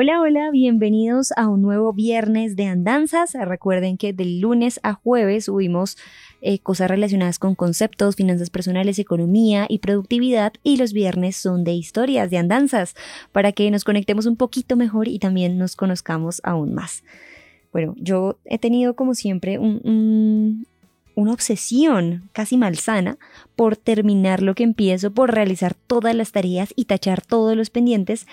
Hola, hola, bienvenidos a un nuevo viernes de andanzas. Recuerden que del lunes a jueves subimos eh, cosas relacionadas con conceptos, finanzas personales, economía y productividad y los viernes son de historias, de andanzas, para que nos conectemos un poquito mejor y también nos conozcamos aún más. Bueno, yo he tenido como siempre una obsesión casi malsana por terminar lo que empiezo, por realizar todas las tareas y tachar todos los pendientes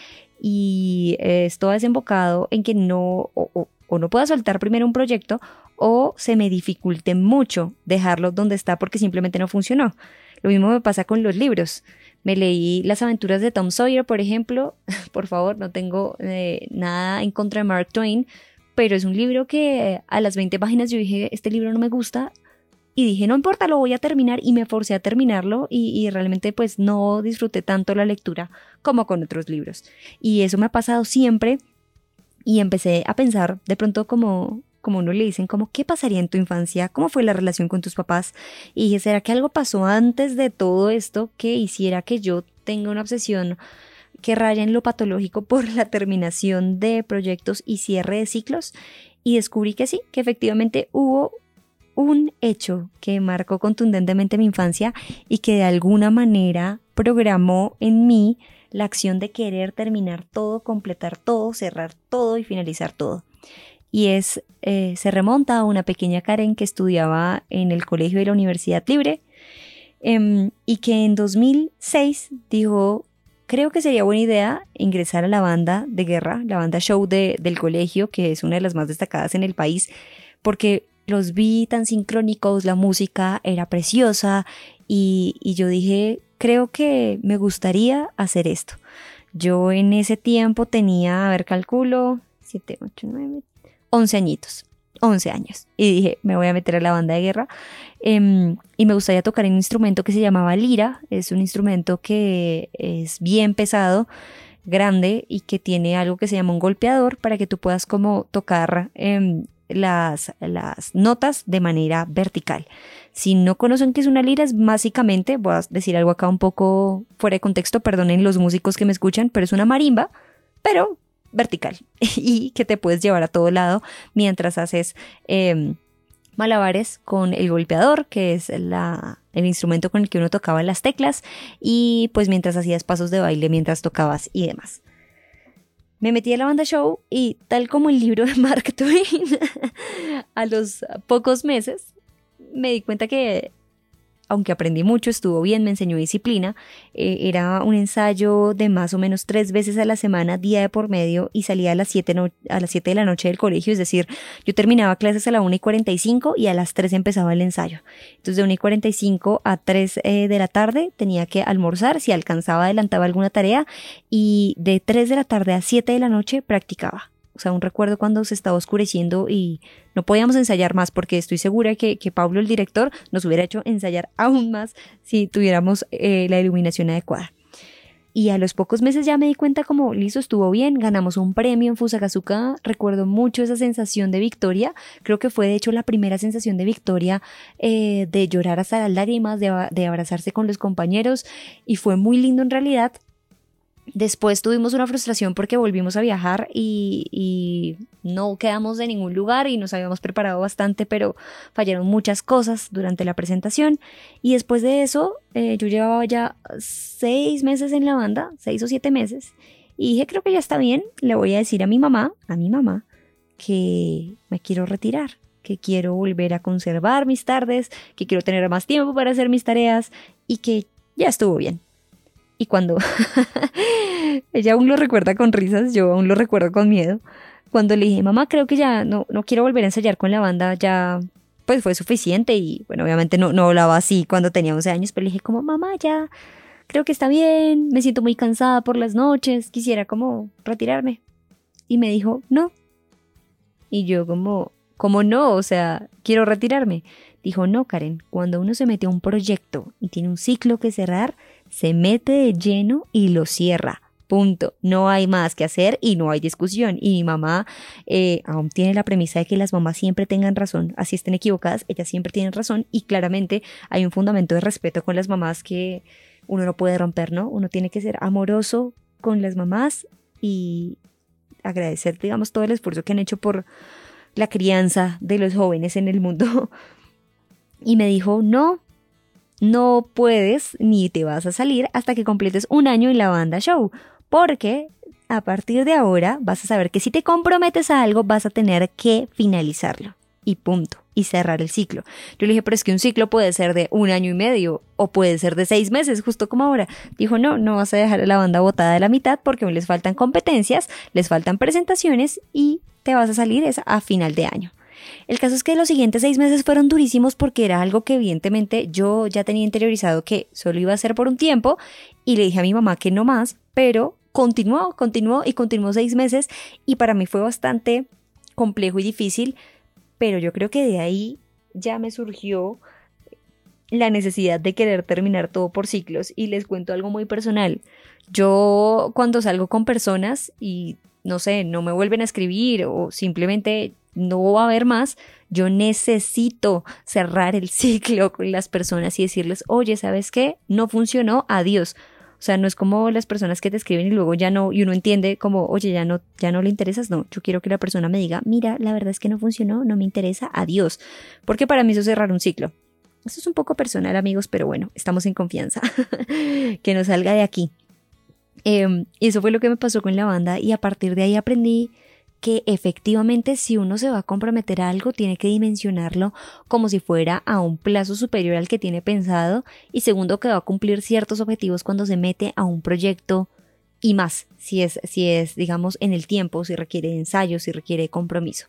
y eh, esto ha desembocado en que no o, no pueda soltar primero un proyecto o se me dificulte mucho dejarlo donde está porque simplemente no funcionó. Lo mismo me pasa con los libros. Me leí Las aventuras de Tom Sawyer, por ejemplo. por favor, no tengo eh, nada en contra de Mark Twain, pero es un libro que a las 20 páginas yo dije, este libro no me gusta. Y dije, no importa, lo voy a terminar y me forcé a terminarlo y, realmente pues no disfruté tanto la lectura como con otros libros. Y eso me ha pasado siempre y empecé a pensar de pronto como como uno le dicen, como qué pasaría en tu infancia, cómo fue la relación con tus papás. Y dije, ¿será que algo pasó antes de todo esto que hiciera que yo tenga una obsesión que raya en lo patológico por la terminación de proyectos y cierre de ciclos? Y descubrí que sí, que efectivamente hubo un hecho que marcó contundentemente mi infancia y que de alguna manera programó en mí la acción de querer terminar todo, completar todo, cerrar todo y finalizar todo. Y es, eh, se remonta a una pequeña Karen que estudiaba en el colegio de la Universidad Libre em, y que en 2006 dijo, creo que sería buena idea ingresar a la banda de guerra, la banda show de, del colegio, que es una de las más destacadas en el país, porque los vi tan sincrónicos, la música era preciosa y, y yo dije, creo que me gustaría hacer esto. Yo en ese tiempo tenía, a ver, calculo, 7, 8, 9, 11 añitos. 11 años. Y dije, me voy a meter a la banda de guerra. Em, y me gustaría tocar un instrumento que se llamaba lira. Es un instrumento que es bien pesado, grande y que tiene algo que se llama un golpeador para que tú puedas como tocar em, las, notas de manera vertical. Si no conocen qué es una lira, es básicamente, voy a decir algo acá un poco fuera de contexto, perdonen los músicos que me escuchan, pero es una marimba, pero vertical y que te puedes llevar a todo lado mientras haces em, malabares con el golpeador, que es el instrumento con el que uno tocaba las teclas, y pues mientras hacías pasos de baile, mientras tocabas y demás. Me metí a la banda show y tal como el libro de Mark Twain, a los pocos meses me di cuenta que aunque aprendí mucho, estuvo bien, me enseñó disciplina. Eh, era un ensayo de más o menos tres veces a la semana, día de por medio, y salía a las 7 a las siete de la noche del colegio, es decir, yo terminaba clases a la 1 y 45 y a las 3 empezaba el ensayo. Entonces de 1 y 45 a 3 eh, de la tarde tenía que almorzar, si alcanzaba adelantaba alguna tarea, y de 3 de la tarde a 7 de la noche practicaba. O sea, un recuerdo cuando se estaba oscureciendo y no podíamos ensayar más porque estoy segura que, que Pablo, el director, nos hubiera hecho ensayar aún más si tuviéramos eh, la iluminación adecuada. Y a los pocos meses ya me di cuenta como, listo, estuvo bien, ganamos un premio en Fusagazuka, recuerdo mucho esa sensación de victoria, creo que fue de hecho la primera sensación de victoria, eh, de llorar hasta las lágrimas, de, de abrazarse con los compañeros, y fue muy lindo en realidad, Después tuvimos una frustración porque volvimos a viajar y, no quedamos de ningún lugar y nos habíamos preparado bastante, pero fallaron muchas cosas durante la presentación. Y después de eso, eh, yo llevaba ya seis meses en la banda, seis o siete meses, y dije, creo que ya está bien, le voy a decir a mi mamá, a mi mamá, que me quiero retirar que quiero volver a conservar mis tardes, que quiero tener más tiempo para hacer mis tareas y que ya estuvo bien. Y cuando ella aún lo recuerda con risas, yo aún lo recuerdo con miedo. Cuando le dije, mamá, creo que ya no, no quiero volver a ensayar con la banda, ya pues fue suficiente y bueno, obviamente no, no hablaba así cuando tenía 11 años, pero le dije como, mamá, ya creo que está bien, me siento muy cansada por las noches, quisiera como retirarme. Y me dijo, no. Y yo como, ¿cómo no? O sea, quiero retirarme. Dijo, no, Karen, cuando uno se mete a un proyecto y tiene un ciclo que cerrar, se mete de lleno y lo cierra. Punto. No hay más que hacer y no hay discusión. Y mi mamá eh, aún tiene la premisa de que las mamás siempre tengan razón, así estén equivocadas, ellas siempre tienen razón y claramente hay un fundamento de respeto con las mamás que uno no puede romper, ¿no? Uno tiene que ser amoroso con las mamás y agradecer, digamos, todo el esfuerzo que han hecho por la crianza de los jóvenes en el mundo. Y me dijo, no, no puedes ni te vas a salir hasta que completes un año en la banda show, porque a partir de ahora vas a saber que si te comprometes a algo vas a tener que finalizarlo y punto, y cerrar el ciclo. Yo le dije, pero es que un ciclo puede ser de un año y medio o puede ser de seis meses, justo como ahora. Dijo, no, no vas a dejar a la banda botada de la mitad porque aún les faltan competencias, les faltan presentaciones y te vas a salir esa a final de año. El caso es que los siguientes seis meses fueron durísimos porque era algo que evidentemente yo ya tenía interiorizado que solo iba a ser por un tiempo y le dije a mi mamá que no más, pero continuó, continuó y continuó seis meses y para mí fue bastante complejo y difícil, pero yo creo que de ahí ya me surgió la necesidad de querer terminar todo por ciclos y les cuento algo muy personal. Yo cuando salgo con personas y no sé, no me vuelven a escribir o simplemente no va a haber más, yo necesito cerrar el ciclo con las personas y decirles, oye, ¿sabes qué? No funcionó, adiós. O sea, no es como las personas que te escriben y luego ya no, y uno entiende como, oye, ya no, ya no le interesas. No, yo quiero que la persona me diga, mira, la verdad es que no funcionó, no me interesa, adiós. Porque para mí eso es cerrar un ciclo. Eso es un poco personal, amigos, pero bueno, estamos en confianza. que no salga de aquí. Em, y eso fue lo que me pasó con la banda y a partir de ahí aprendí que efectivamente si uno se va a comprometer a algo tiene que dimensionarlo como si fuera a un plazo superior al que tiene pensado. Y segundo que va a cumplir ciertos objetivos cuando se mete a un proyecto y más si es si es digamos en el tiempo si requiere ensayo si requiere compromiso.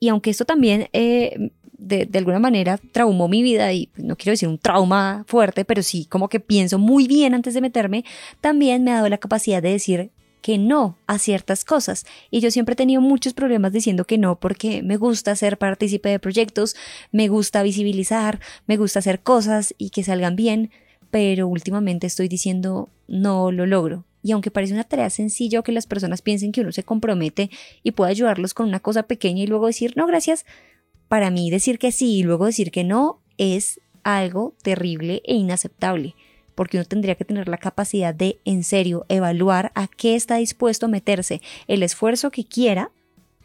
Y aunque esto también eh, de, de, alguna manera traumó mi vida y no quiero decir un trauma fuerte, pero sí como que pienso muy bien antes de meterme, también me ha dado la capacidad de decir que no a ciertas cosas. Y yo siempre he tenido muchos problemas diciendo que no porque me gusta ser partícipe de proyectos, me gusta visibilizar, me gusta hacer cosas y que salgan bien, pero últimamente estoy diciendo no lo logro. Y aunque parece una tarea sencilla que las personas piensen que uno se compromete y puede ayudarlos con una cosa pequeña y luego decir no gracias, para mí decir que sí y luego decir que no es algo terrible e inaceptable porque uno tendría que tener la capacidad de, en serio, evaluar a qué está dispuesto a meterse, el esfuerzo que quiera,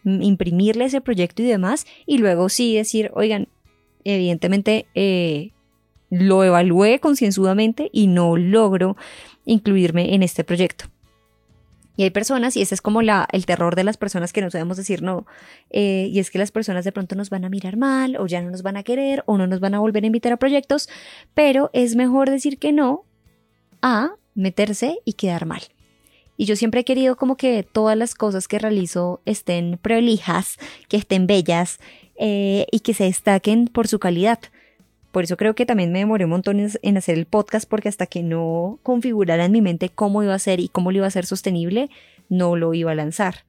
imprimirle ese proyecto y demás, y luego sí decir, oigan, evidentemente eh, lo evalué concienzudamente y no logro incluirme en este proyecto. Y hay personas, y ese es como la, el terror de las personas que no sabemos decir no, eh, y es que las personas de pronto nos van a mirar mal, o ya no nos van a querer, o no nos van a volver a invitar a proyectos, pero es mejor decir que no a meterse y quedar mal. Y yo siempre he querido como que todas las cosas que realizo estén prolijas, que estén bellas eh, y que se destaquen por su calidad. Por eso creo que también me demoré un montón en hacer el podcast porque hasta que no configurara en mi mente cómo iba a ser y cómo lo iba a ser sostenible, no lo iba a lanzar.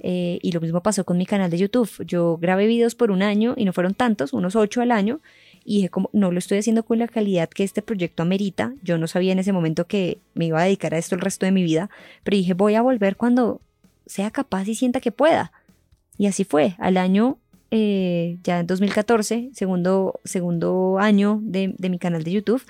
Eh, y lo mismo pasó con mi canal de YouTube. Yo grabé videos por un año y no fueron tantos, unos ocho al año. Y dije, como no lo estoy haciendo con la calidad que este proyecto amerita. Yo no sabía en ese momento que me iba a dedicar a esto el resto de mi vida. Pero dije, voy a volver cuando sea capaz y sienta que pueda. Y así fue. Al año eh, ya en 2014, segundo, segundo año de, de mi canal de YouTube,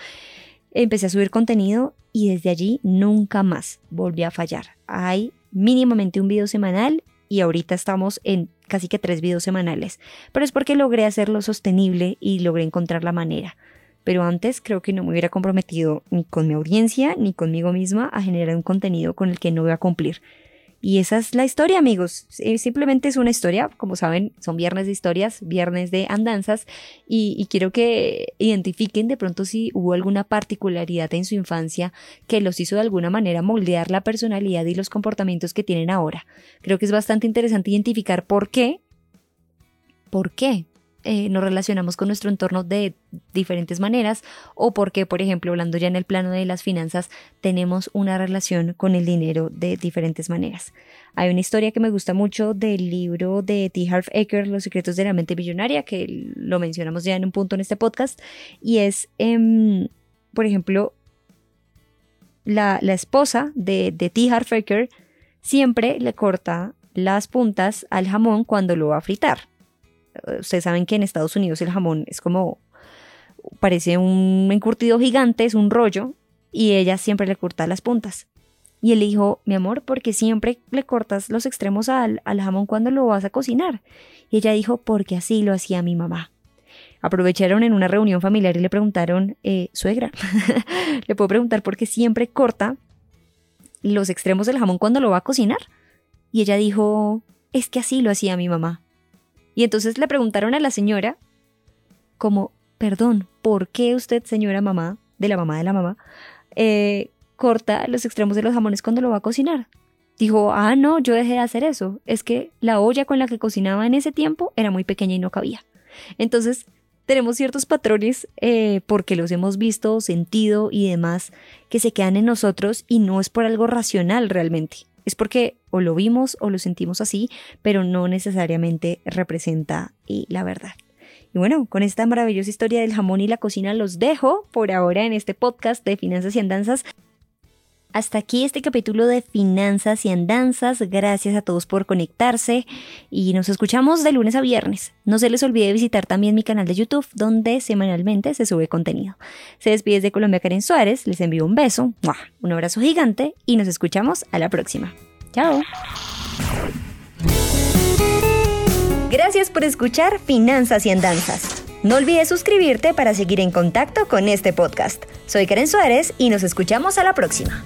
empecé a subir contenido y desde allí nunca más volví a fallar. Hay mínimamente un video semanal y ahorita estamos en casi que tres videos semanales, pero es porque logré hacerlo sostenible y logré encontrar la manera. Pero antes creo que no me hubiera comprometido ni con mi audiencia ni conmigo misma a generar un contenido con el que no voy a cumplir. Y esa es la historia, amigos. Simplemente es una historia. Como saben, son viernes de historias, viernes de andanzas. Y, quiero que identifiquen de pronto si hubo alguna particularidad en su infancia que los hizo de alguna manera moldear la personalidad y los comportamientos que tienen ahora. Creo que es bastante interesante identificar por qué. ¿Por qué? Eh, nos relacionamos con nuestro entorno de diferentes maneras o porque, por ejemplo, hablando ya en el plano de las finanzas, tenemos una relación con el dinero de diferentes maneras. Hay una historia que me gusta mucho del libro de T. Harv Eker, Los secretos de la mente millonaria, que lo mencionamos ya en un punto en este podcast, y es, em, por ejemplo, la, esposa de, de T. Harv Eker siempre le corta las puntas al jamón cuando lo va a fritar ustedes saben que en Estados Unidos el jamón es como, parece un encurtido gigante, es un rollo, y ella siempre le corta las puntas. Y él dijo, mi amor, porque siempre le cortas los extremos al, jamón cuando lo vas a cocinar. Y ella dijo, porque así lo hacía mi mamá. Aprovecharon en una reunión familiar y le preguntaron, eh, suegra, le puedo preguntar por qué siempre corta los extremos del jamón cuando lo va a cocinar. Y ella dijo, es que así lo hacía mi mamá. Y entonces le preguntaron a la señora, como, perdón, ¿por qué usted, señora mamá, de la mamá de la mamá, eh, corta los extremos de los jamones cuando lo va a cocinar? Dijo, ah, no, yo dejé de hacer eso. Es que la olla con la que cocinaba en ese tiempo era muy pequeña y no cabía. Entonces, tenemos ciertos patrones eh, porque los hemos visto, sentido y demás que se quedan en nosotros y no es por algo racional realmente. Es porque o lo vimos o lo sentimos así, pero no necesariamente representa eh, la verdad. Y bueno, con esta maravillosa historia del jamón y la cocina los dejo por ahora en este podcast de Finanzas y Andanzas. Hasta aquí este capítulo de Finanzas y Andanzas. Gracias a todos por conectarse y nos escuchamos de lunes a viernes. No se les olvide visitar también mi canal de YouTube donde semanalmente se sube contenido. Se despide de Colombia Karen Suárez, les envío un beso, un abrazo gigante y nos escuchamos a la próxima. Chao. Gracias por escuchar Finanzas y Andanzas. No olvides suscribirte para seguir en contacto con este podcast. Soy Karen Suárez y nos escuchamos a la próxima.